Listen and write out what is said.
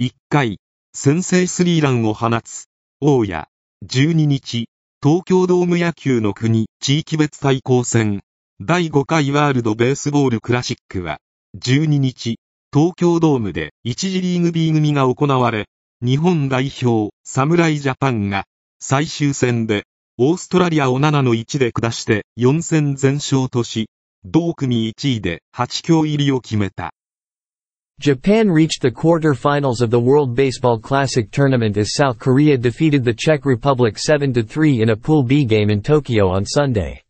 1回、先制スリーランを放つ、大谷、12日、東京ドーム野球の国地域別対抗戦、第5回ワールドベースボールクラシックは、12日、東京ドームで1次リーグ B 組が行われ、日本代表、侍ジャパンが、最終戦で、オーストラリアを7の1で下して4戦全勝とし、同組1位で8強入りを決めた。Japan reached the quarter-finals of the World Baseball Classic tournament as South Korea defeated the Czech Republic 7-3 in a Pool B game in Tokyo on Sunday.